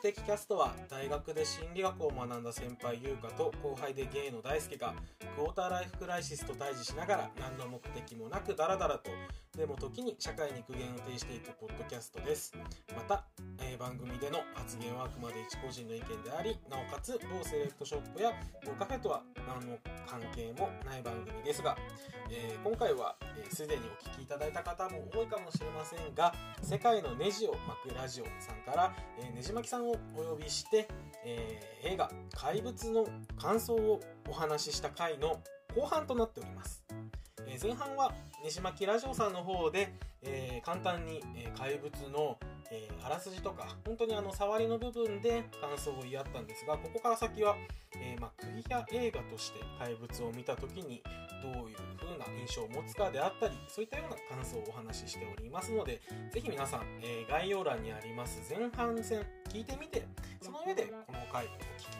的キャストは大学で心理学を学んだ先輩優香と後輩でゲイの大輔がクォーターライフクライシスと対峙しながら何の目的もなくダラダラとでも時に社会に苦言を呈していくポッドキャストです。また、番組での発言はあくまで一個人の意見でありなおかつ某セレクトショップや某カフェとは何の関係もない番組ですが、えー今回はえー、にお聞きいただいた方も多いかもしれませんが世界のネジを巻くラジオさんから、えーねじ巻きさんをお呼びして、えー映画「怪物」の感想をお話しした回の後半となっております、前半はねじ巻きラジオさんの方で、えー簡単に、えー怪物の、えーあらすじとか本当にあの触りの部分で感想を言い合ったんですがここから先は、えーまあ、釘や映画として怪物を見た時にどういう風な印象を持つかであったりそういったような感想をお話ししておりますのでぜひ皆さん、えー概要欄にあります前半戦聞いてみてその上でこの回お聞きい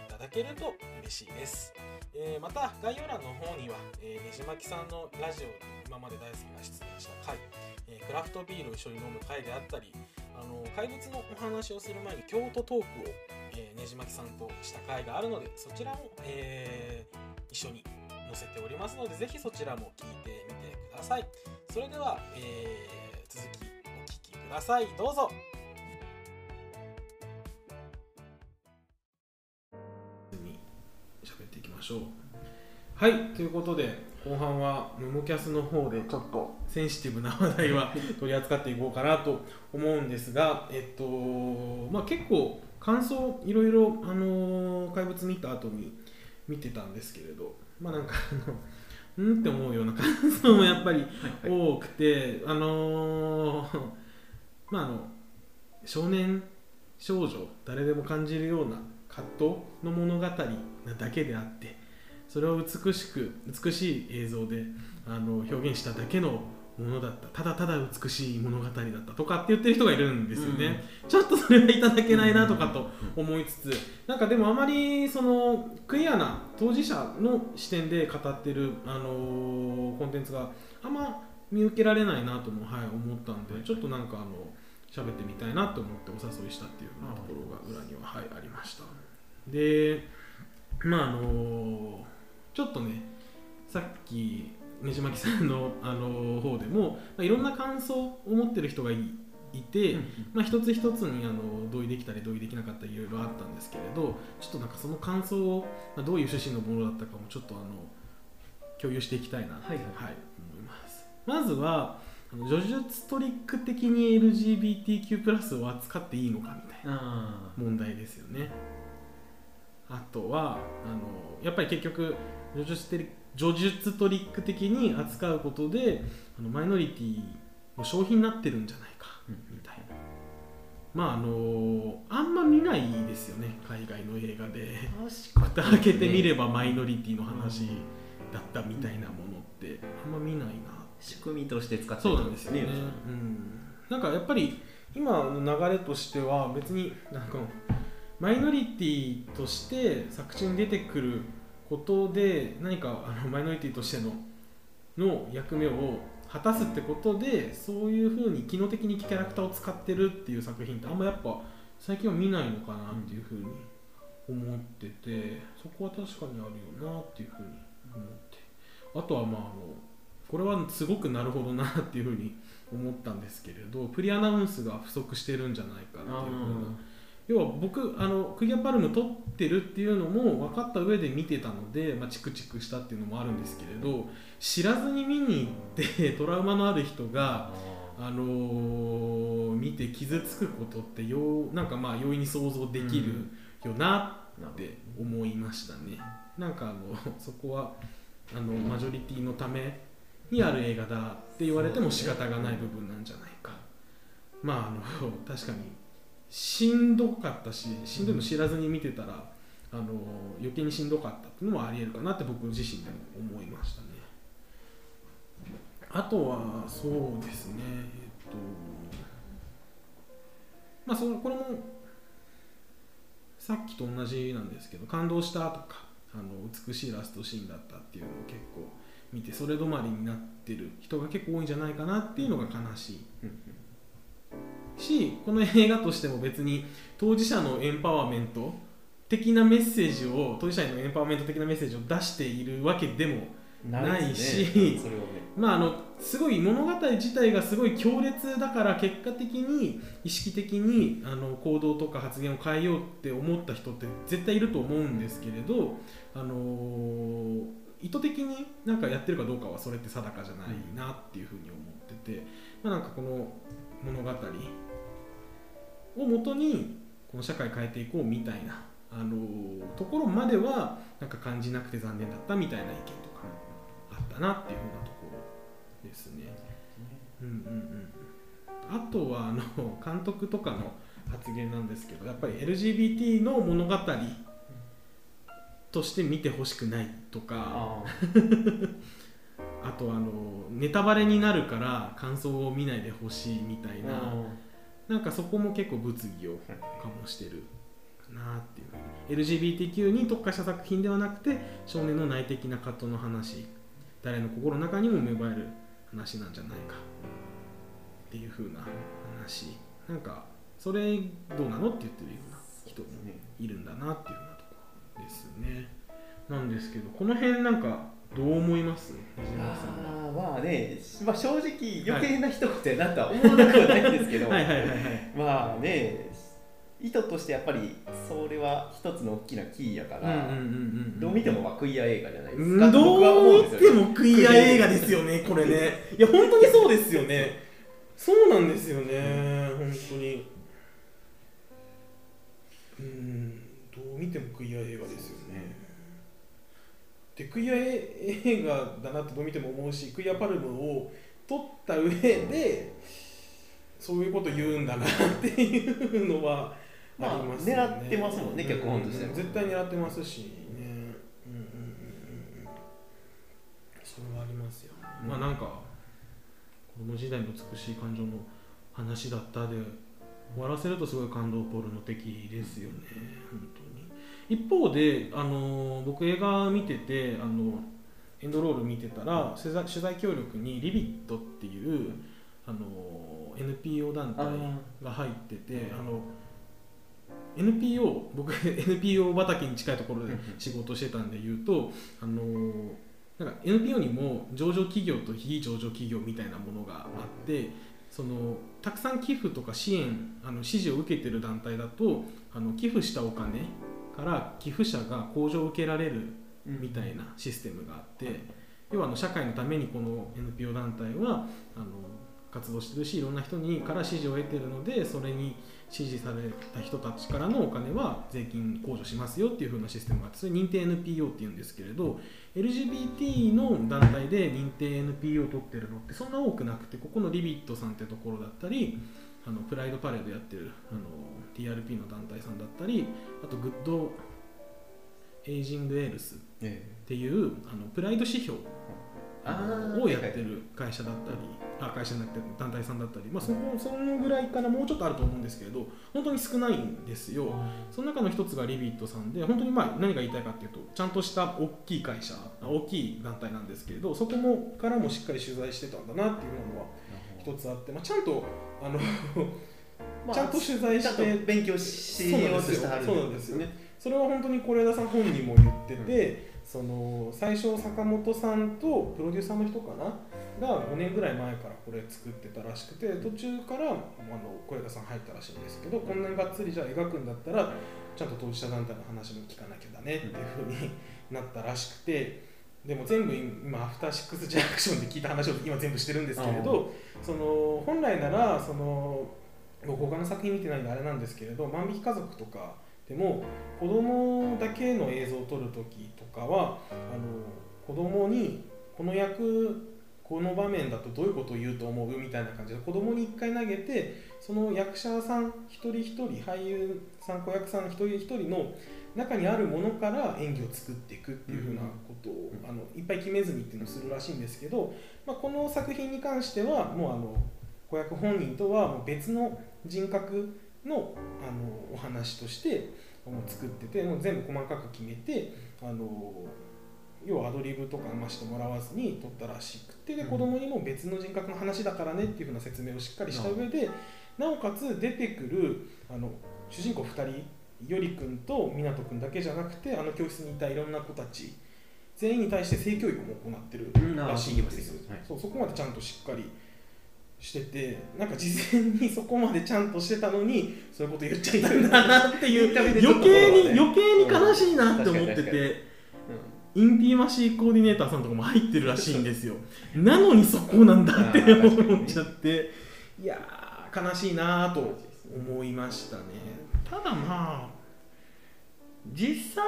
ただけると嬉しいです、えーまた概要欄の方には、えーねじまきさんのラジオに今まで大好きが出演した回、えークラフトビールを一緒に飲む回であったりあの怪物のお話をする前に京都トークを、えーねじまきさんとした回があるのでそちらも、えー一緒に載せておりますのでぜひそちらも聞いてみてください。それでは、えー続きお聞きください。どうぞ。はいということで後半はムモキャスの方でちょっとセンシティブな話題は取り扱っていこうかなと思うんですがえっとまあ結構感想いろいろあのー怪物見た後に見てたんですけれどまあなんかあのうんって思うような感想もやっぱり多くて、あのーまああの少年少女誰でも感じるような葛藤の物語なだけであってそれを美しく美しい映像であの表現しただけのものだった。ただただ美しい物語だったとかって言ってる人がいるんですよね、ちょっとそれはいただけないなとかと思いつつ。なんかでもあまりそのクリアな当事者の視点で語ってる、あのーコンテンツがあんま見受けられないなとも、はい、思ったんでちょっとなんかあの喋ってみたいなと思ってお誘いしたっていうようなところが裏には、はい、ありました。でまああのちょっとねさっきねじまきさんの、あの方でも、まあ、いろんな感想を持ってる人がいいて、まあ、一つ一つにあの同意できたり同意できなかったりいろいろあったんですけれどちょっとなんかその感想を、まあ、どういう趣旨のものだったかもちょっとあの共有していきたいなと、はいはい。思います。まずはあの叙述トリック的に LGBTQ+ を扱っていいのかみたいなあ問題ですよね。あとはあのやっぱり結局叙述テリ叙述トリック的に扱うことであのマイノリティの商品になってるんじゃないかうんみたいな。まああのあんま見ないですよね海外の映画で。蓋開けてみればマイノリティの話だったみたいなものってあんま見ないな仕組みとして使ってそうるなんですよね、うん、なんかやっぱり今の流れとしては別になんかマイノリティとして作中に出てくることで何かあのマイノリティとしてのの役目を果たすってことでそういうふうに機能的にキャラクターを使ってるっていう作品ってあんまやっぱ最近は見ないのかなっていうふうに思っててそこは確かにあるよなっていうふうに思ってあとはまああのこれはすごくなるほどなっていうふうに思ったんですけれどプリアナウンスが不足してるんじゃないかっていうふうな要は僕あのクギアパルム撮ってるっていうのも分かった上で見てたので、まあ、チクチクしたっていうのもあるんですけれど知らずに見に行って トラウマのある人が、ああのー見て傷つくことってようなんかまあ容易に想像できるよなって思いましたね。なんかあのそこはあのマジョリティのためにある映画だって言われても仕方がない部分なんじゃないか。まああの確かにしんどかったししんどいの知らずに見てたら、あの余計にしんどかったっていうのもありえるかなって僕自身でも思いましたね。あとはそうですねえっとまあそのこれもさっきと同じなんですけど感動したとかあの美しいラストシーンだったっていうのを結構見てそれ止まりになってる人が結構多いんじゃないかなっていうのが悲しいししこの映画としても別に当事者のエンパワーメント的なメッセージを当事者へのエンパワーメント的なメッセージを出しているわけでもないしねまああのすごい物語自体がすごい強烈だから結果的に意識的にあの行動とか発言を変えようって思った人って絶対いると思うんですけれど、あのー意図的になんかやってるかどうかはそれって定かじゃないなっていうふうに思ってて、まあ、なんかこの物語をもとにこの社会変えていこうみたいな、あのーところまではなんか感じなくて残念だったみたいな意見とかあったなっていうふうなところですね。うんうんうん、あとはあの監督とかの発言なんですけどやっぱり LGBT の物語として見てほしくないとかあ あとあのネタバレになるから感想を見ないでほしいみたいー。ななんかそこも結構物議を醸してるなっていう LGBTQ に特化した作品ではなくて少年の内的な葛藤の話誰の心の中にも芽生える話なんじゃないかっていう風な話なんかそれどうなのって言ってるような人もいるんだなっていうようなとこですねなんですけどこの辺なんかどう思います？あーまあね、まあ、正直余計な一言やなとは思わなくはないんですけど まあね意図としてやっぱりそれは一つの大きなキーやから、どう見てもまあクイア映画じゃないですうんか、どう見てもクイア映画ですよね、これね。いや、本当にそうですよね。そうなんですよね、本当に。うん、どう見てもクイア映画ですよね。で、クイア映画だなってどう見ても思うし、クイアパルムを取った上で、そういうこと言うんだなっていうのはありますよね。まあ狙ってますもんねう脚本としてはうん絶対狙ってますしね。うんうんうんうん。それはありますよ。うんまあなんか、子供時代の美しい感情の話だったで終わらせるとすごい感動ポルノ的ですよね、本当に。一方で、あの僕映画見てて、あのエンドロール見てたら取材取材協力にリビットっていうあの NPO 団体が入っててあの NPO 僕 NPO 畑に近いところで仕事してたんで言うとあのなんか NPO にも上場企業と非上場企業みたいなものがあってそのたくさん寄付とか支援あの支持を受けてる団体だとあの寄付したお金から寄付者が控除を受けられるみたいなシステムがあって要はあの社会のためにこの NPO 団体はあの活動してるしいろんな人にから支持を得てるのでそれに支持された人たちからのお金は税金控除しますよっていう風なシステムがあってそれ認定 NPO っていうんですけれど LGBT の団体で認定 NPO を取ってるのってそんな多くなくてここの ReBitさんってところだったりあのプライドパレードやってるあの TRP の団体さんだったりあと Good Aging Yells えっていうあのプライド指標をやってる会社だったり、あ会社じゃなくて団体さんだったり、まあ、そこそのぐらいからもうちょっとあると思うんですけれど本当に少ないんですよ。その中の一つがリビットさんで本当にまあ何が言いたいかっていうとちゃんとした大きい会社大きい団体なんですけれどそこもからもしっかり取材してたんだなっていうのは一つあって、まあ、ちゃんとあのまあちゃんと取材して勉強しようとしてはるそうなんですよね。それは本当に是枝さん本人も言ってて、その最初坂本さんとプロデューサーの人かな？が5年ぐらい前からこれ作ってたらしくて途中からあの是枝さん入ったらしいんですけどこんなにがっつりじゃあ描くんだったらちゃんと当事者団体の話も聞かなきゃだねっていうふうになったらしくてでも全部今アフターシックスジャンクションで聞いた話を今全部してるんですけれどその本来ならその僕他の作品見てないんであれなんですけれど万引き家族とかでも子供だけの映像を撮る時とかはあの子供にこの役この場面だとどういうことを言うと思うみたいな感じで子供に1回投げてその役者さん一人一人俳優さん子役さん一人一人の中にあるものから演技を作っていくっていうふうなことを、うんあのいっぱい決めずにっていうのをするらしいんですけど、まあ、この作品に関してはもうあの子役本人とはもう別の人格のあのお話としてもう作っててもう全部細かく決めてあの要はアドリブとかあんましてもらわずに撮ったらしくてでうん子供にも別の人格の話だからねっていうふうな説明をしっかりした上でなおかつ出てくるあの主人公2人より君と湊君だけじゃなくてあの教室にいたいろんな子たち全員に対して性教育も行ってるらしいんですよ、はい。そうそこまでちゃんとしっかりしててなんか事前にそこまでちゃんとしてたのにそういうこと言っちゃいたんだなっていう余と計にね。余計に悲しいなって思っててインティマシーコーディネーターさんとかも入ってるらしいんですよ。なのにそこなんだって思っちゃっていやー悲しいなと思いましたねただまあ実際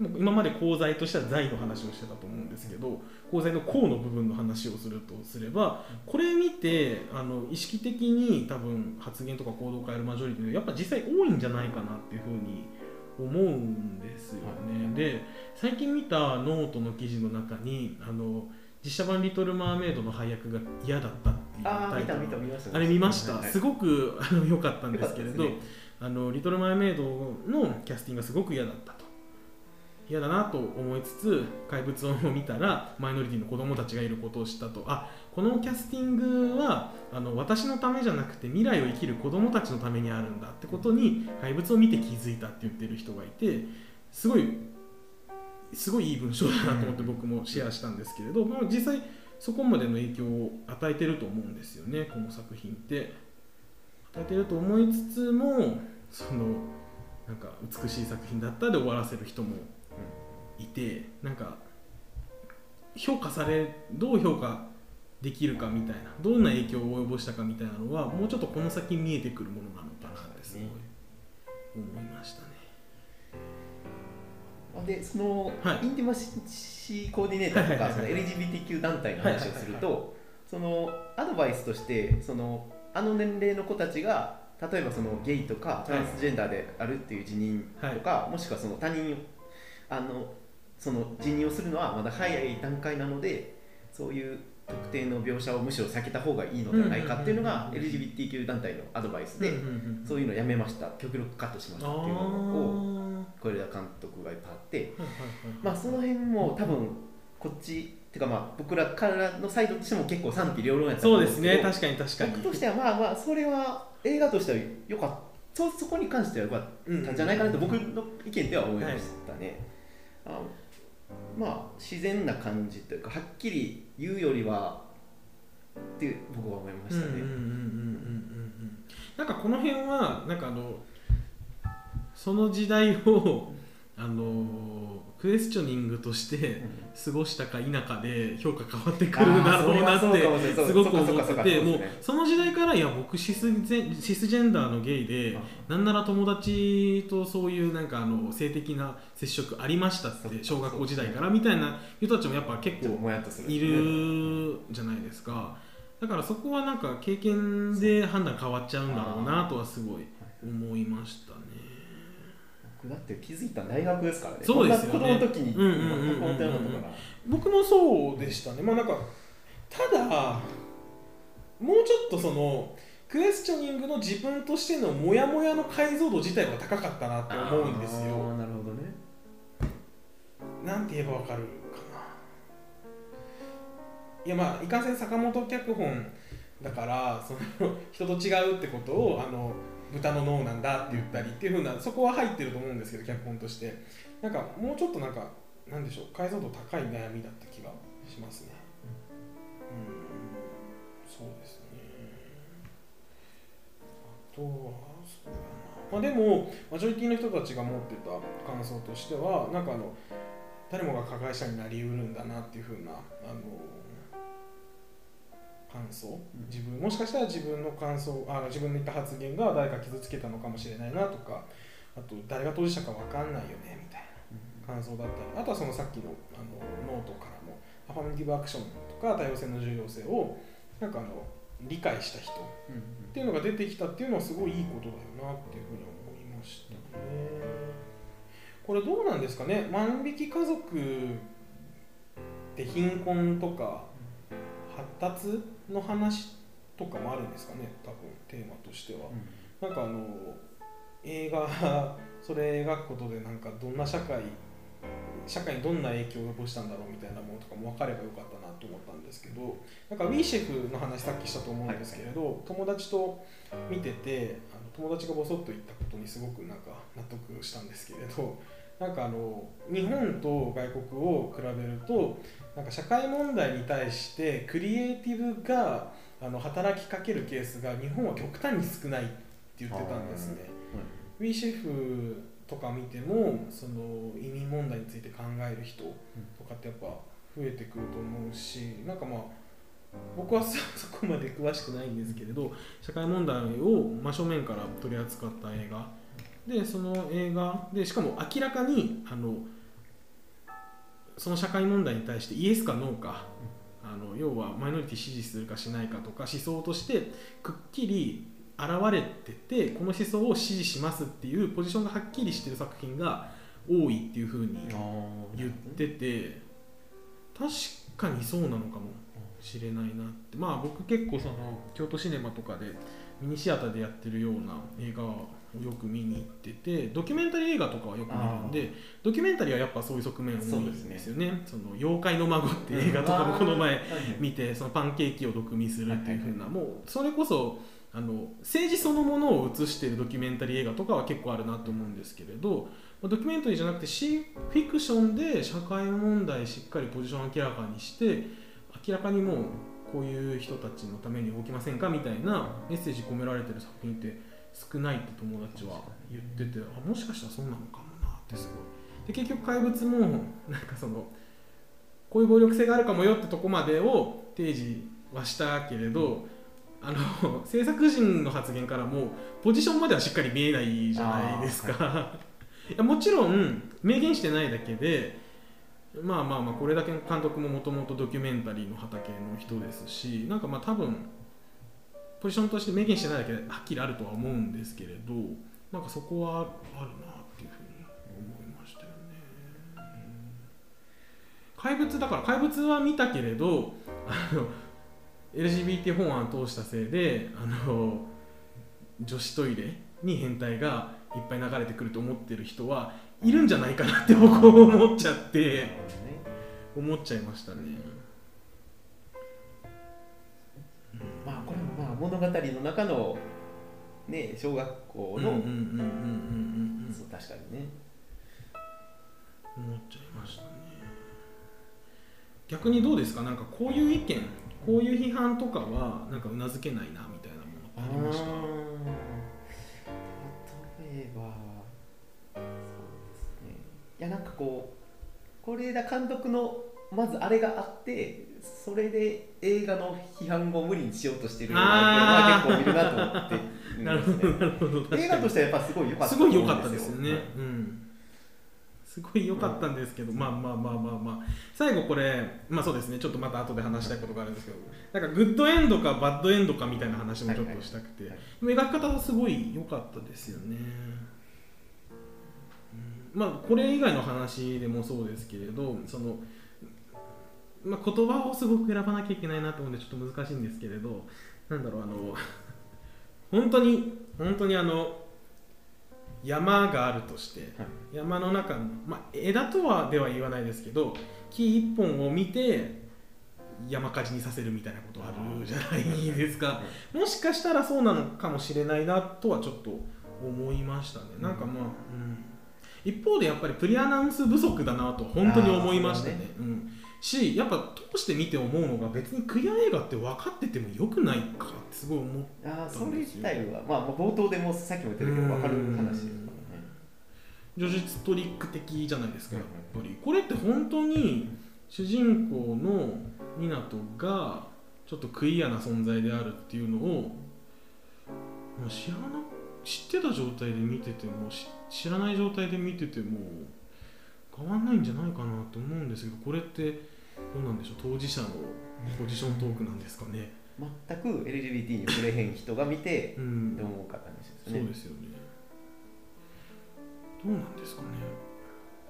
今まで功罪としては罪の話をしてたと思うんですけど功罪の功の部分の話をするとすればこれ見てあの意識的に多分発言とか行動を変えるマジョリティのやっぱ実際多いんじゃないかなっていうふうに思うんですよね。で最近見たノートの記事の中にあの実写版「リトル・マーメイド」の配役が嫌だったっていうああ見たタイトル。見た見ましたあれ見ました、はいはい。すごくあの良かったんですけれど、ね。あのリトル・マーメイドのキャスティングがすごく嫌だったと。嫌だなと思いつつ怪物を見たらマイノリティの子供たちがいることを知ったと。あこのキャスティングはあの私のためじゃなくて未来を生きる子供たちのためにあるんだってことに怪物を見て気づいたって言ってる人がいてすごいすごいいい文章だなと思って僕もシェアしたんですけれど、まあ、実際そこまでの影響を与えてると思うんですよねこの作品って。与えてると思いつつもそのなんか美しい作品だったで終わらせる人もいてなんか評価されどう評価できるかみたいなどんな影響を及ぼしたかみたいなのはもうちょっとこの先見えてくるものなのかなってすごい思いました。ね。でその、はい。インティマシーコーディネーターとかその LGBTQ 団体の話をするはいとそのアドバイスとしてそのあの年齢の子たちが例えばそのゲイとかトランスジェンダーであるっていう辞任とか、もしくはその他人をあのその辞任をするのはまだ早い段階なのでそういう特定の描写をむしろ避けた方がいいのではないかっていうのが LGBTQ 団体のアドバイスで、そういうのやめました極力カットしましたっていうのをあ小枝監督がいっぱいあってまあその辺も多分こっちっていうかまあ僕らからのサイドとしても結構賛否両論やったとそうですね。確かに確かに。僕としてはまあまあそれは映画としては良かった。そそこに関しては良かったんじゃないかなと僕の意見では思いましたね、あまあ自然な感じというかはっきり言うよりはって僕は思いましたね、なんかこの辺はなんかあのその時代をあのクエスチョニングとして過ごしたか否かで評価変わってくるだろうなってすごく思っててもうその時代からいや僕シスジェシスジェンダーのゲイでなんなら友達とそういうなんかあの性的な接触ありましたって小学校時代からみたいな人たちもやっぱ結構いるじゃないですか。だからそこはなんか経験で判断変わっちゃうんだろうなとはすごい思いましただって気づいたの大学ですからね。そうですよね。子供の時に僕もそうでしたね。まあなんかただもうちょっとそのクエスチョニングの自分としてのモヤモヤの解像度自体が高かったなって思うんですあよーなるほどね。なんて言えばわかるかな。いやまあいかんせん坂本脚本だからその人と違うってことをあの豚の脳なんだって言ったりっていうふうなそこは入ってると思うんですけど脚本として。なんかもうちょっとなんかなんでしょう解像度高い悩みだった気がしますね。うんそうですね。あとはそうだな。まあでもマジョリティの人たちが持ってた感想としてはなんかあの誰もが加害者になりうるんだなっていうふうなあの感想？自分もしかしたら自分の感想あ自分の言った発言が誰か傷つけたのかもしれないなとかあと誰が当事者か分かんないよねみたいな感想だったりあとはそのさっきのあのノートからもアファミティブアクションとか多様性の重要性をなんかあの理解した人っていうのが出てきたっていうのはすごいいいことだよなっていうふうに思いましたね。これどうなんですかね？万引き家族って貧困とか発達の話とかもあるんですかね多分テーマとしては。なんかあの映画 それ描くことでなんかどんな社会社会にどんな影響を及ぼしたんだろうみたいなものとかも分かればよかったなと思ったんですけどなんかウィーシェフの話さっきしたと思うんですけれど、はい、友達と見ててあの友達がボソッと言ったことにすごくなんか納得したんですけれどなんかあの日本と外国を比べるとなんか社会問題に対してクリエイティブがあの働きかけるケースが日本は極端に少ないって言ってたんですね。ウィーシェフとか見てもその移民問題について考える人とかってやっぱ増えてくると思うしなんかまあ僕はそこまで詳しくないんですけれど社会問題を真正面から取り扱った映画でその映画でしかも明らかにあのその社会問題に対してイエスかノーかあの要はマイノリティ支持するかしないかとか思想としてくっきり現れててこの思想を支持しますっていうポジションがはっきりしてる作品が多いっていうふうに言ってて確かにそうなのかもしれないなって。まあ僕結構その京都シネマとかでミニシアターでやってるような映画をよく見に行っててドキュメンタリー映画とかはよく見るんでドキュメンタリーはやっぱそういう側面多いんですよね「そ、ね、の妖怪の孫」って映画とかもこの前見てそのパンケーキを毒味するっていうふうなもうそれこそあの政治そのものを映しているドキュメンタリー映画とかは結構あるなと思うんですけれどドキュメンタリーじゃなくてシフィクションで社会問題しっかりポジションを明らかにして明らかにもうこういう人たちのために動きませんかみたいなメッセージ込められてる作品って少ないって友達は言っててあもしかしたらそうなのかもなってすごい。で結局怪物もなんかそのこういう暴力性があるかもよってとこまでを提示はしたけれど、あの制作陣の発言からもポジションまではしっかり見えないじゃないですか、はい、いやもちろん明言してないだけでまあまあまあこれだけ監督ももともとドキュメンタリーの畑の人ですしなんかまあ多分ポジションとして明言してないだけではっきりあるとは思うんですけれどなんかそこはあるなっていうふうに思いましたよね。怪物だから怪物は見たけれどあの LGBT 法案を通したせいであの女子トイレに変態がいっぱい流れてくると思ってる人はいるんじゃないかなって僕思っちゃって思っちゃいましたね。物語の中のね小学校の確かにね。思っちゃいましたね。逆にどうですか？なんかこういう意見こういう批判とかはなんかうなずけないなみたいなものってありました？例えばそうですね。いやなんかこう是枝監督のまずあれがあってそれで映画の批判を無理にしようとしてるのは結構いるなと思って、ね、なるほどなるほど。映画としてはやっぱすごい良かったすごい良かったですよね、うん。すごい良かったんですけど、うん、まあまあまあまあまあ。最後これまあそうですね。ちょっとまた後で話したいことがあるんですけどなんかグッドエンドかバッドエンドかみたいな話もちょっとしたくて、はいはいはい、描き方はすごい良かったですよね、うん、まあこれ以外の話でもそうですけれどそのまあ、言葉をすごく選ばなきゃいけないなと思うんでちょっと難しいんですけれどなんだろうあの 本当に本当にあの山があるとして、はい、山の中の、まあ、枝とはでは言わないですけど木一本を見て山火事にさせるみたいなことあるじゃないですか、もしかしたらそうなのかもしれないなとはちょっと思いましたね、なんかまあ、うん、一方でやっぱりプリアナウンス不足だなと本当に思いましたね、ね、うんしやっぱ通して見て思うのが別にクリア映画って分かっててもよくないかってすごい思ったあそれ自体は、まあ、冒頭でもさっきも言ったけど分かる話ですからね。叙述トリック的じゃないですかやっぱり。これって本当に主人公の湊がちょっとクリアな存在であるっていうのを知らな知ってた状態で見てても知らない状態で見てても変わんないんじゃないかなと思うんですけどこれってどうなんでしょう当事者のポジショントークなんですかね。全く LGBT に触れへん人が見て、うん、どう思うかって話ですね。そうですよね。どうなんですかね。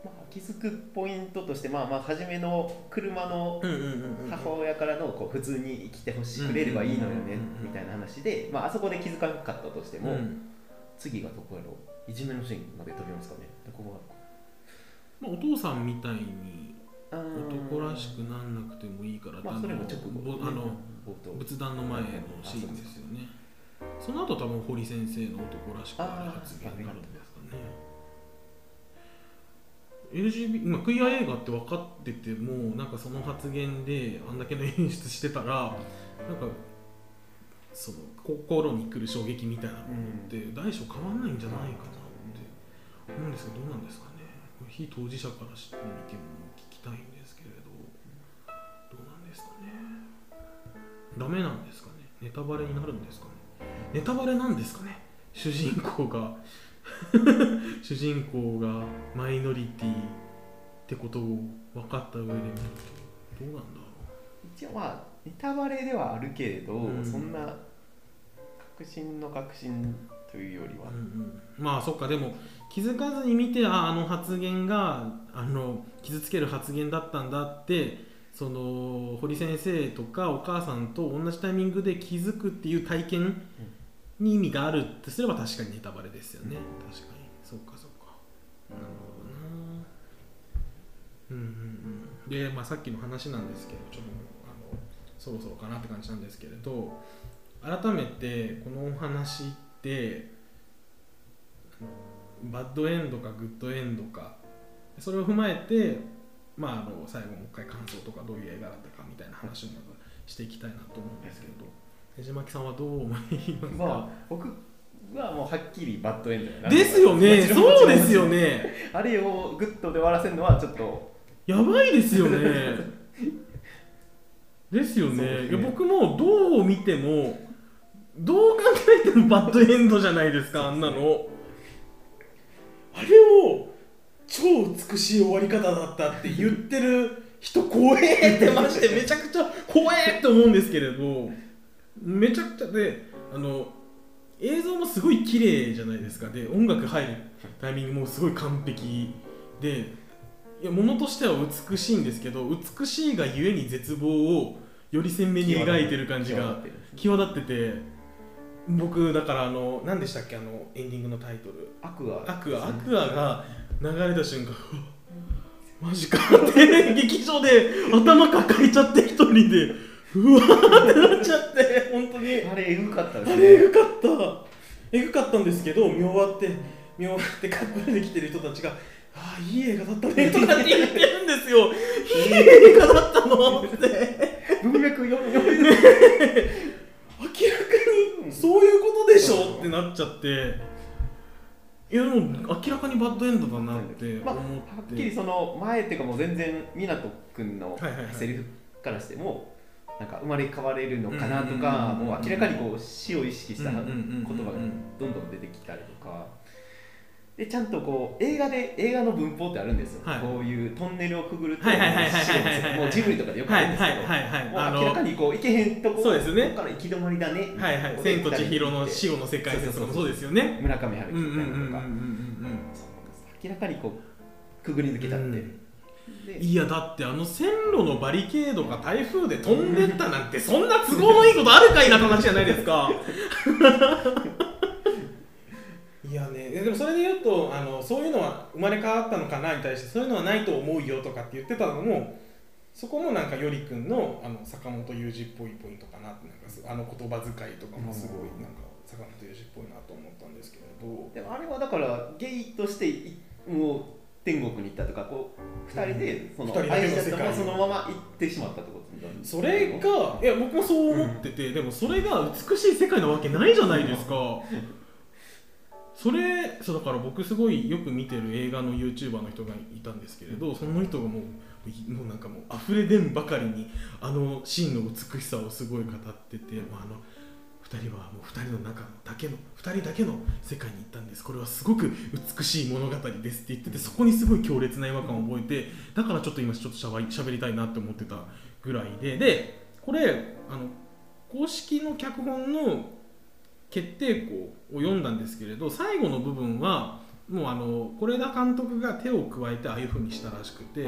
まあ、気づくポイントとして、まあ、まあ初めの車の母親からのこう普通に生きてほしくれればいいのよねみたいな話で、まあ、あそこで気づかなかったとしても、うん、次がどこやろういじめのシーンまで飛びますかね。どこが？まあ、お父さんみたいに男らしくなんなくてもいいからまあそれもあの仏壇の前のシーンですよね。その後多分堀先生の男らしくある発言になるんですかね。LGBT、まあ、クイア映画って分かっててもなんかその発言であんだけの演出してたらなんかその心に来る衝撃みたいなものって大小変わんないんじゃないかなって思うんですけどどうなんですかね。非当事者からしてみても聞きたいんですけれどどうなんですかね。ダメなんですかね。ネタバレになるんですかね。ネタバレなんですかね。主人公が。主人公がマイノリティってことを分かった上で。見るとどうなんだろう。一応まあネタバレではあるけれど、うん、そんな確信の確信というよりは、うんうん、まあそっか。でも気づかずに見てああの発言があの傷つける発言だったんだってその堀先生とかお母さんと同じタイミングで気づくっていう体験に意味があるってすれば確かにネタバレですよね、確かに。そっかそっか。なるほどな。うんうんうん。で、まあ、さっきの話なんですけどちょっとあのそろそろかなって感じなんですけれど改めてこのお話ってバッドエンドかグッドエンドか。それを踏まえて、まあ、あの最後もう一回感想とかどういう映画だったかみたいな話もしていきたいなと思うんですけれど江島さんはどう思いますか、まあ、僕はもうはっきりバッドエンドやなで。すよね。そうですよね。あれをグッドで終わらせるのはちょっと。やばいですよね。ですよね、ね、いや僕もどう見てもどう考えてもバッドエンドじゃないですかあんなのあれを超美しい終わり方だったって言ってる人怖えってましてめちゃくちゃ怖えって思うんですけれどめちゃくちゃであの映像もすごい綺麗じゃないですか。で音楽入るタイミングもすごい完璧でいや物としては美しいんですけど美しいがゆえに絶望をより鮮明に描いてる感じが際立ってて僕だからあの何でしたっけあのエンディングのタイトル。アクア。アクア。アクアが流れた瞬間マジかって劇場で頭抱えちゃって一人でうわーってなっちゃって本当に。あれエグかったですね。あれエグかった。エグかったんですけど見終わって見終わって隠れてきてる人たちが「ああいい映画だったね」とかって言ってるんですよ。いい映画だったのって。文脈読む読むそういうことでしょってなっちゃって。いやでも明らかにバッドエンドだなってまあ、はっきりその前っていうかもう全然湊君のセリフからしてもなんか生まれ変われるのかなとかもう明らかにこう死を意識した言葉がどんどん出てきたりとかでちゃんとこう映画で映画の文法ってあるんですよ、はい、こういうトンネルをくぐるともうジブリとかでよくあるんですけど明らかにこう行けへんとこそうですねこから行き止まりだねはいはい千と千尋の死後の世界線とかそうですよね村上春樹みたいなとか明らかにこうくぐり抜けちゃって。いやだってあの線路のバリケードが台風で飛んでったなんてそんな都合のいいことあるかいなって話じゃないですかいやねでもそれで言うとあのそういうのは生まれ変わったのかなに対してそういうのはないと思うよとかって言ってたのもそこもなんかよりくんのあの坂本雄二っぽいポイントかなってなんかあの言葉遣いとかもすごいなんか坂本雄二っぽいなと思ったんですけれどでもあれはだからゲイとしてもう天国に行ったとかこう2人でその愛しちゃったそのまま行ってしまったってことそれがいや僕もそう思ってて、うん、でもそれが美しい世界なわけないじゃないですかそれそうだから僕すごいよく見てる映画の YouTuber の人がいたんですけれどその人がもうもうなんかもう溢れ出んばかりにあのシーンの美しさをすごい語ってて、まあ、あの2人はもう2人の中のだけの2人だけの世界に行ったんです。これはすごく美しい物語ですって言っててそこにすごい強烈な違和感を覚えてだからちょっと今ちょっとしゃべりたいなって思ってたぐらいででこれあの公式の脚本の決定校を読んだんですけれど最後の部分はもうあの是枝監督が手を加えてああいうふうにしたらしくて、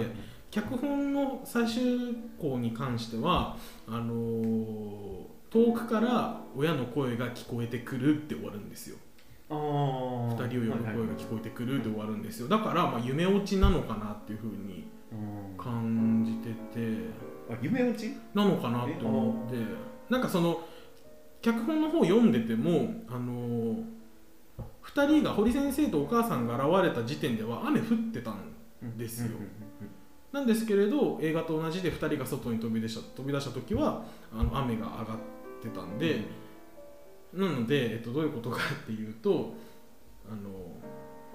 脚本の最終項に関してはあの遠くから親の声が聞こえてくるって終わるんですよ。2人を呼ぶ声が聞こえてくるで終わるんですよ。だからまあ夢落ちなのかなっていうふうに感じてて。あ夢落ち？なのかなって思って。なんかその脚本の方読んでてもあの2人が堀先生とお母さんが現れた時点では雨降ってたんですよ。なんですけれど映画と同じで2人が外に飛び出した飛び出した時はあの雨が上がってたんで、なので、えっと、どういうことかっていうとあの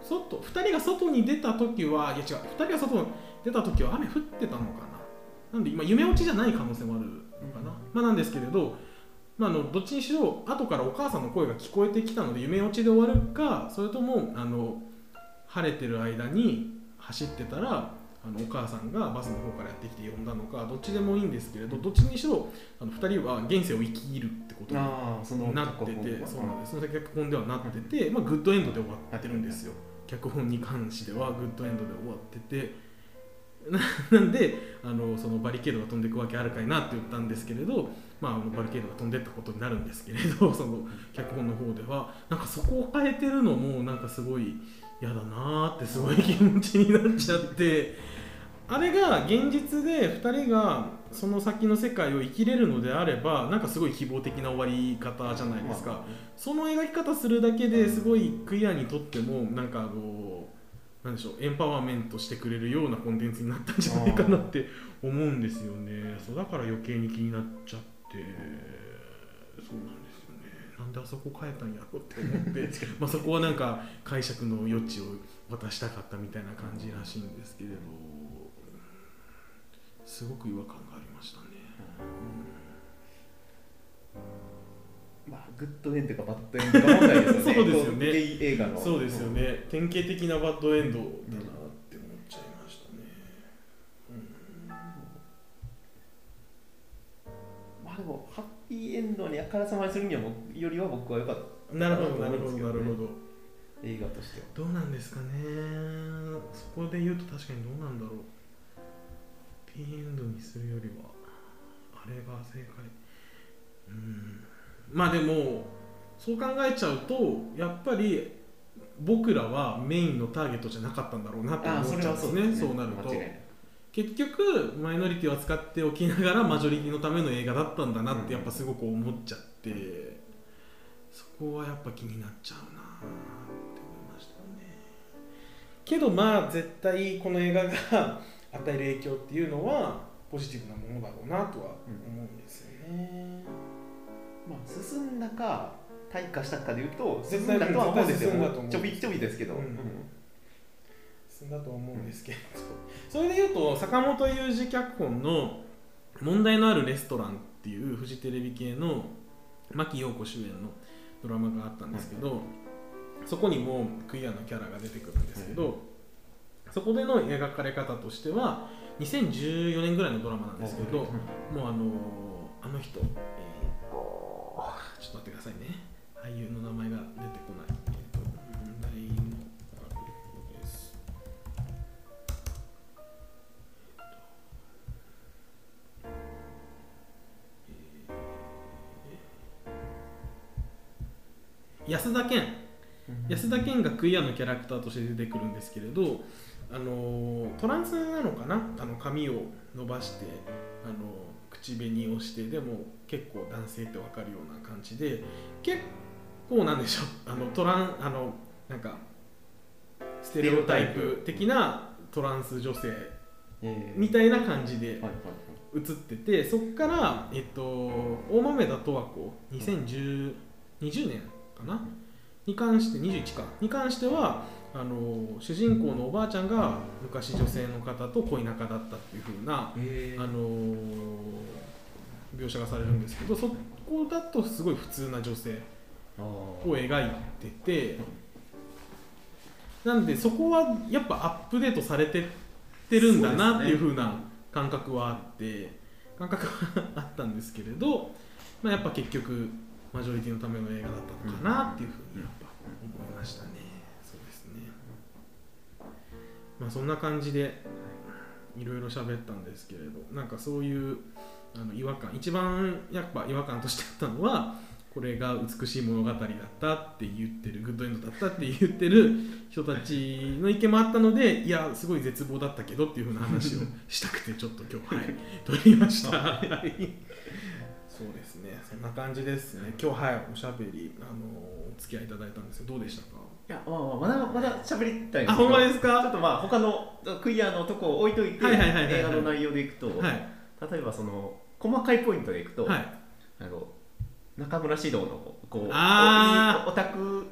外2人が外に出た時はいや違う2人が外に出た時は雨降ってたのかな。なんで今夢落ちじゃない可能性もあるのかな、まあ、なんですけれど、まあ、あのどっちにしろ後からお母さんの声が聞こえてきたので夢落ちで終わるかそれともあの晴れてる間に走ってたらあのお母さんがバスの方からやってきて呼んだのかどっちでもいいんですけれどどっちにしろあの2人は現世を生きるってことになっててそうなんです。その脚本ではなってて、まあ、グッドエンドで終わってるんですよ。脚本に関してはグッドエンドで終わってて。なんであのそのバリケードが飛んでいくわけあるかいなって言ったんですけれど、まあ、バリケードが飛んでったことになるんですけれどその脚本の方では。なんかそこを変えてるのもなんかすごい嫌だなってすごい気持ちになっちゃって。あれが現実で2人がその先の世界を生きれるのであればなんかすごい希望的な終わり方じゃないですか、その描き方するだけですごいクリアにとってもなんかあのなんでしょうエンパワーメントしてくれるようなコンテンツになったんじゃないかなって思うんですよね。そうだから余計に気になっちゃってそうなんですよね。なんであそこ変えたんやろって思って。まあそこはなんか解釈の余地を渡したかったみたいな感じらしいんですけれど。すごく違和感がありましたね、うん、まあグッドエンドかバッドエンドか問題ですよね。そうですよね。映画の。そうですよね。典型的なバッドエンドだなもハッピーエンドにあからさまにするにはよりは僕は良かった。なるほどなるほどなるほど。映画としては。どうなんですかね。そこで言うと確かにどうなんだろう。ピーエンドにするよりはあれが正解。うん。まあでもそう考えちゃうとやっぱり僕らはメインのターゲットじゃなかったんだろうなって思っちゃうんですね。そうなると結局マイノリティを扱っておきながらマジョリティのための映画だったんだなってやっぱすごく思っちゃって、そこはやっぱ気になっちゃうなって思いましたね。けどまあ絶対この映画が与える影響っていうのはポジティブなものだろうなとは思うんですよね。まあ、進んだか退化したかでいうと進んだとは思うんですよちょびちょびですけど、うん。うん、進んだと思うんですけど、それでいうと坂本雄二脚本の「問題のあるレストラン」っていうフジテレビ系の牧陽子主演のドラマがあったんですけど、そこにもクイアなキャラが出てくるんですけど、そこでの描かれ方としては2014年ぐらいのドラマなんですけど、もうあのあの人、えー、ちょっと待ってくださいね。俳優の名前が出てこ安田健。安田健がクイアのキャラクターとして出てくるんですけれどあのトランスなのかな？あの髪を伸ばしてあの口紅をしてでも結構男性って分かるような感じで結構なんでしょう？あのトランあのなんかステレオタイプ的なトランス女性みたいな感じで映っててそこから、えっと、大豆田十和子。2010 20年かな？に関して21か。に関してはあの主人公のおばあちゃんが昔女性の方と恋仲だったっていうふうな、あの描写がされるんですけどそこだとすごい普通な女性を描いててなんでそこはやっぱアップデートされてってるんだなっていうふうな感覚はあって感覚はあったんですけれど、まあ、やっぱ結局マジョリティのための映画だったのかなっていうふうにやっぱ思いましたねそうですね。まあ、そんな感じでいろいろ喋ったんですけれどなんかそういうあの違和感一番やっぱ違和感としてあったのはこれが美しい物語だったって言ってるグッドエンドだったって言ってる人たちの意見もあったのでいやすごい絶望だったけどっていうふうな話をしたくてちょっと今日はい取りました。そうですね。そんな感じですね。今日はいおしゃべりあのお付き合いいただいたんですけどどうでしたか？いや、まあ、まだまだ喋りたいあほんまですか？ちょっとまあ他のクイアのとこを置いといて、映画の内容でいくと、はい、例えばその細かいポイントでいくと、はい、あの中村獅童のこうお宅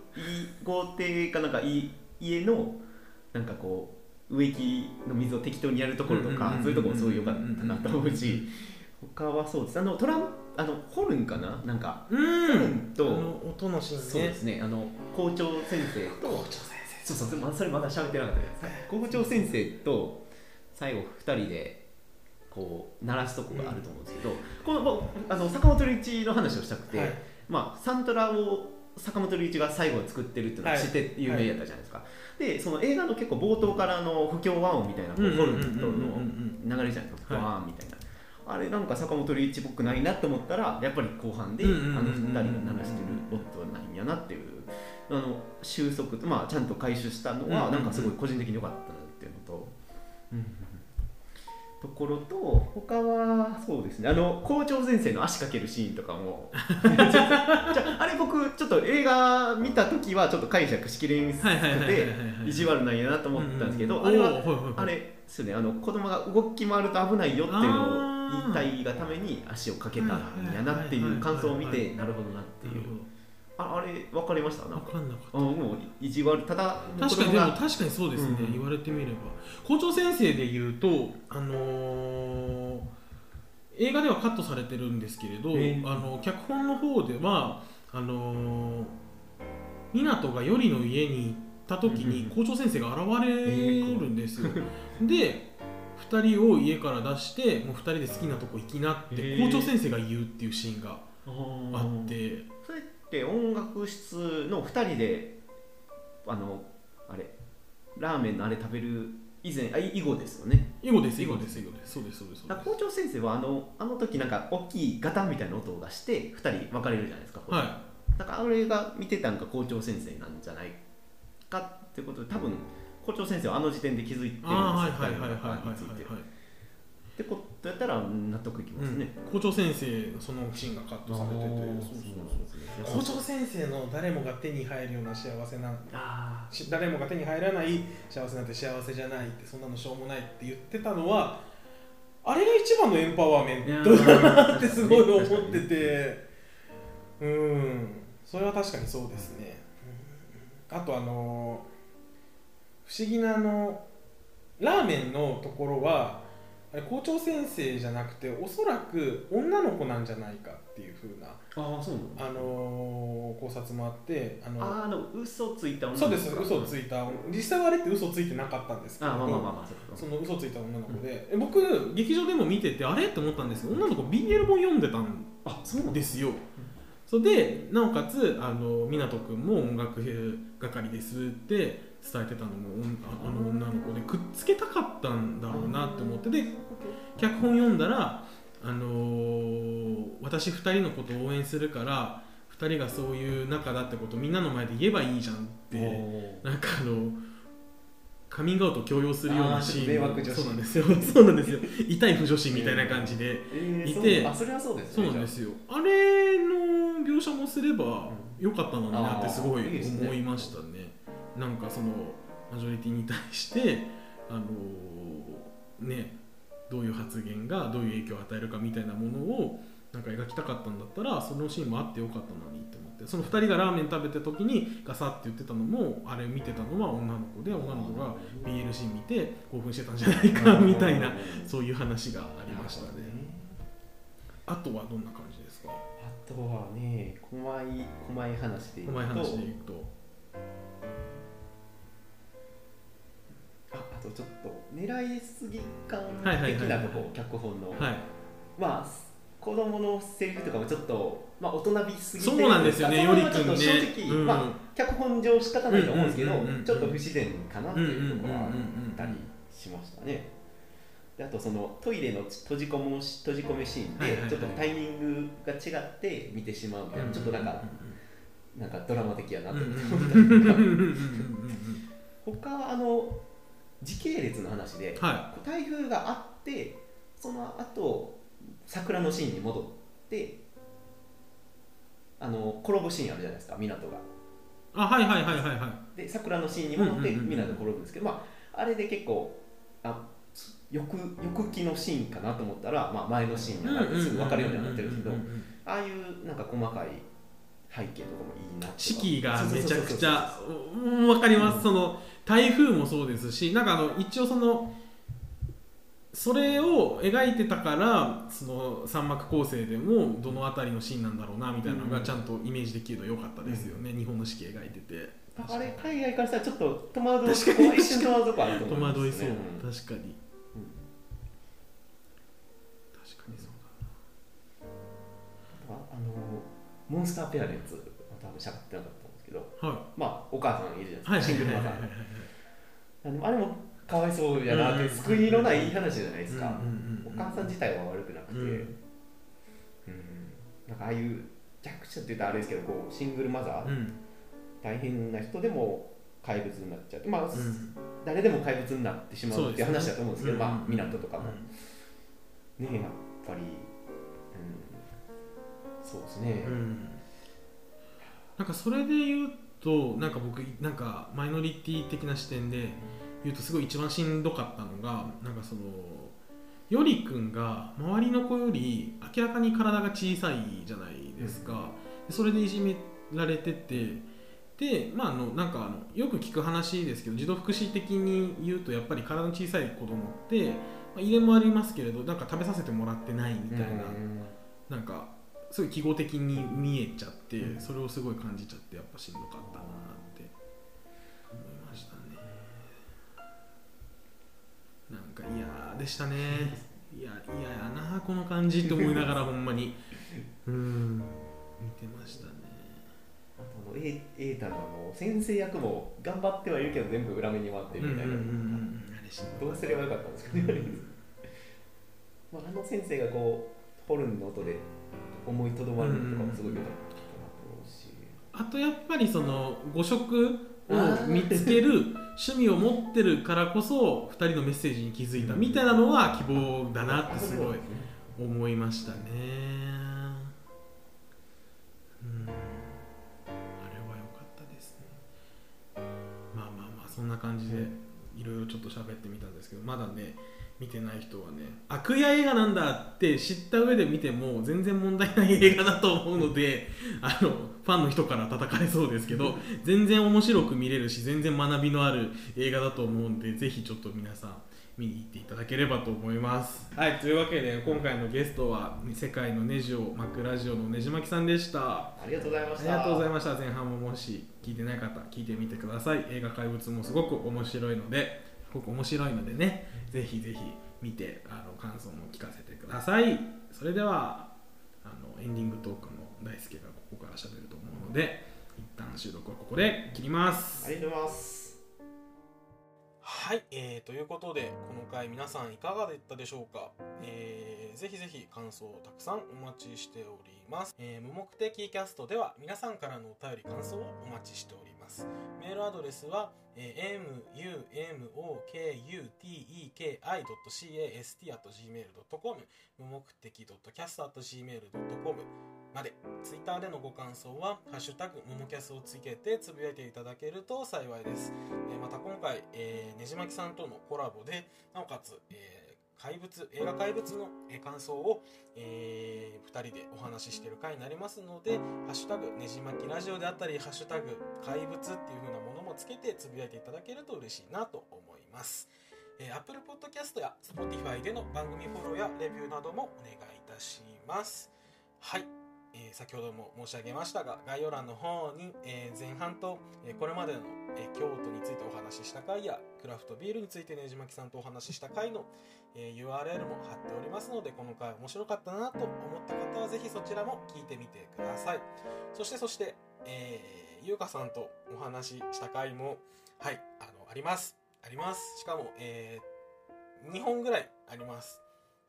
豪邸かなんかい家のなんかこう植木の水を適当にやるところとかそういうところもすごい良かったなと思うし他はそうですあのトランあのホルンかな？なんかホルンと音のシーン、ね、そうですね。あの校長先生と校長先生。そうそうそれまだ喋ってなかったです。校長先生と最後2人でこう鳴らすとこがあると思うんですけど、うん、このあの坂本龍一の話をしたくて、はい、まあ、サントラを坂本龍一が最後作ってるっていうのを知って有名やったじゃないですか、はい、でその映画の結構冒頭からの不協和音みたいなホルンとの流れじゃないですか、ワーンみたいな。あれなんか坂本龍一っぽくないなと思ったらやっぱり後半であの2人が鳴らしてる音はないんやなっていうあの収束、まあ、ちゃんと回収したのはなんかすごい個人的に良かったなっていうのと。うんところと他は？そうですね。あの校長先生の足かけるシーンとかも。じゃあれ僕ちょっと映画見た時はちょっと解釈しきれんくて意地悪なんやなと思ったんですけど、あれはあれですよね。あの子供が動き回ると危ないよっていうのを言いたいがために足をかけたんやなっていう感想を見てなるほどなっていう。ああれ分かりました？分か。んなかった。もう意地悪。ただ確かにでも確かにそうですね、うん、言われてみれば。校長先生で言うとあのー、映画ではカットされてるんですけれど、えー、あの脚本の方ではあのー、湊がよりの家に行った時に校長先生が現れるんですよ、えー、で2人を家から出してもう2人で好きなとこ行きなって校長先生が言うっていうシーンがあって。で音楽室の2人であのあれラーメンのあれ食べる以前あ囲碁ですよね。囲碁です囲碁です囲碁です。そうですそうです校長先生はあのあの時なんか大きいガタンみたいな音を出して2人分かれるじゃないですかはい。だからあれが見てたんが校長先生なんじゃないかってことで多分校長先生はあの時点で気づいてるんですよはいはいはいはいはいはいってことやったら納得いきますね、うん、校長先生そのシーンがカットされてて。校長先生の誰もが手に入るような幸せな誰もが手に入らない幸せなんて幸せじゃないってそんなのしょうもないって言ってたのはあれが一番のエンパワーメントだなってすごい思ってて。うん。それは確かにそうですね、うん、あとあの不思議なあのラーメンのところは校長先生じゃなくておそらく女の子なんじゃないかっていうふうなあそうあのー、考察もあってあのあの嘘ついた女の子そうです嘘ついた実際はあれって嘘ついてなかったんですけどあまあまあまあその嘘ついた女の子で、うん、僕劇場でも見ててあれ？って思ったんですけど女の子 BL 本読んでたんですよ、それでなおかつあの湊君も音楽係ですって伝えてたのもあの女の子でくっつけたかったんだろうなって思ってで脚本読んだら、あのー、私2人のことを応援するから2人がそういう仲だってことをみんなの前で言えばいいじゃんってなんかあのカミングアウト強要するようなシーンそうなんですよ。そうなんですよ。痛い不女子みたいな感じでいて、あそれはそうです、ね、そうなんですよ。あ。れの描写もすればよかったのになってすごい思いましたね。なんかそのマジョリティに対してあのねどういう発言がどういう影響を与えるかみたいなものをなんか描きたかったんだったらそのシーンもあってよかったのにって思ってその2人がラーメン食べた時にガサって言ってたのもあれ見てたのは女の子で女の子が BL シーン見て興奮してたんじゃないかみたいなそういう話がありましたね。あとはどんな感じですか？あとはね、細い細い話でいくと、ちょっと狙いすぎ感的なとこ脚本の、はい、まあ子供のセリフとかもちょっと、まあ、大人びすぎてそうなんですよねよりくんね。正直、うん、まあ、脚本上仕方ないと思うんですけど、ちょっと不自然かなっていうところはあったりしましたね。であとそのトイレの閉じ込も閉じ込めシーンでちょっとタイミングが違って見てしまうみたいな、ちょっとなんか、なんかドラマ的やなって思った他はあの時系列の話で、はい、台風があってその後桜のシーンに戻ってあの転ぶシーンあるじゃないですか港が。あはいはいはいはいはい。で桜のシーンに戻って港転ぶんですけど、まああれで結構あ翌翌期のシーンかなと思ったら、まあ、前のシーンにすぐ分かるようになってるけどああいうなんか細かい背景とかもいいな四季がめちゃくちゃ分かります、その台風もそうですしなんかあの一応そのそれを描いてたからその三幕構成でもどの辺りのシーンなんだろうなみたいなのがちゃんとイメージできるの良かったですよね、うん、日本の四季描いてて。あれ海外からしたらちょっと戸惑う一瞬戸惑うとこあると思う、ね、戸惑いそう、確かに、うん、確かにそうだな。あのモンスターペアレンツ多分しゃべってなかったんですけど、はい、まあお母さんいるじゃないですか、シングルマザー。あれもかわいそうやなって、救いのないい話じゃないですか、お母さん自体は悪くなくて、うん、なんかああいう弱者って言ったらあれですけどこうシングルマザー、大変な人でも怪物になっちゃうまあ、誰でも怪物になってしまうっていう話だと思うんですけど、まあ港とかも、ねやっぱり、そうですね、なんかそれで言うとなんか僕なんかマイノリティ的な視点で言うとすごい一番しんどかったのがなんかそのよりくんが周りの子より明らかに体が小さいじゃないですか、うん、それでいじめられててでまああのなんかあのよく聞く話ですけど児童福祉的に言うとやっぱり体の小さい子供って、まあ、入れもありますけれどなんか食べさせてもらってないみたいな、うん、なんかすごい記号的に見えちゃって、それをすごい感じちゃってやっぱしんどかったななんか嫌でしたね。いや嫌やなこの感じって思いながら ほんまに。うん。見てましたね。あとのエータの先生役も頑張ってはいるけど全部裏目に回ってるみたいな、どうすればよかったんですかね、まあ、あの先生がこうホルンの音で思いとどまるのとかもすごい良かったし、あとやっぱりその誤色を見つける趣味を持ってるからこそ2人のメッセージに気づいたみたいなのは希望だなってすごい思いましたね。うんあれは良かったですね。まあまあまあそんな感じでいろいろちょっと喋ってみたんですけどまだね見てない人はね悪役映画なんだって知った上で見ても全然問題ない映画だと思うので あのファンの人から叩かれそうですけど全然面白く見れるし全然学びのある映画だと思うんでぜひちょっと皆さん見に行っていただければと思います。はいというわけで今回のゲストは世界のネジを巻くラジオのねじまきさんでした。ありがとうございました。ありがとうございました。前半ももし聞いてない方聞いてみてください。映画怪物もすごく面白いのですごく面白いのでねぜひぜひ見てあの感想も聞かせてください。それではあのエンディングトークも大輔がここから喋ると思うので一旦収録はここで切ります。ありがとうございます。はい、えー、ということでこの回皆さんいかがだったでしょうか、えー、ぜひぜひ感想をたくさんお待ちしております、えー、無目的キャストでは皆さんからのお便り感想をお待ちしております。メールアドレスは、えー、mumokuteki.cast.gmail.com 無目的 .cast.gmail.com まで、ツイッターでのご感想は、ハッシュタグ、ももキャスをつけてつぶやいていただけると幸いです。えー、また今回、えー、ねじまきさんとのコラボで、なおかつ、えー、怪物、映画怪物の感想を、えー、2人でお話ししている回になりますので、ハッシュタグ、ねじまきラジオであったり、ハッシュタグ、怪物っていう風なものもつけてつぶやいていただけると嬉しいなと思います。えー、Apple Podcast や Spotify での番組フォローやレビューなどもお願いいたします。はい。えー、先ほども申し上げましたが概要欄の方に、えー、前半と、えー、これまでの、え京都についてお話しした回やクラフトビールについてねじまきさんとお話しした回の、え URL も貼っておりますのでこの回面白かったなと思った方はぜひそちらも聞いてみてください。そしてそして、えー、ゆうかさんとお話しした回もはいあのあります。あります。しかも、え2本ぐらいあります。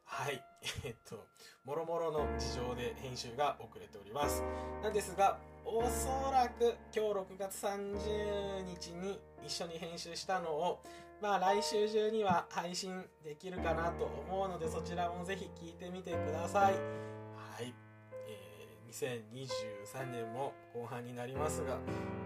はい。えっともろもろの事情で編集が遅れております。なんですがおそらく今日6月30日に一緒に編集したのをまあ来週中には配信できるかなと思うのでそちらもぜひ聞いてみてくださいはい2023年も後半になりますが、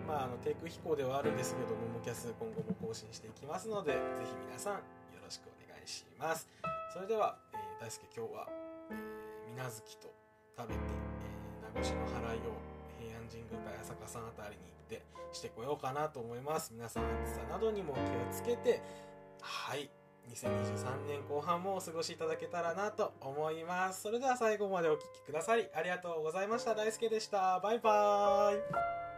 まあ、あの低空飛行ではあるんですけども、モキャス今後も更新していきますので、ぜひ皆さんよろしくお願いします。それでは、えー、大輔今日は、えー、水無月と食べて、えー、名護市の払いをン神宮か八坂さんあたりに行ってしてこようかなと思います。皆さん暑さなどにも気をつけて、はい。2023年後半もお過ごしいただけたらなと思います。それでは最後までお聴きくださりありがとうございました。大輔でした。バイバーイ。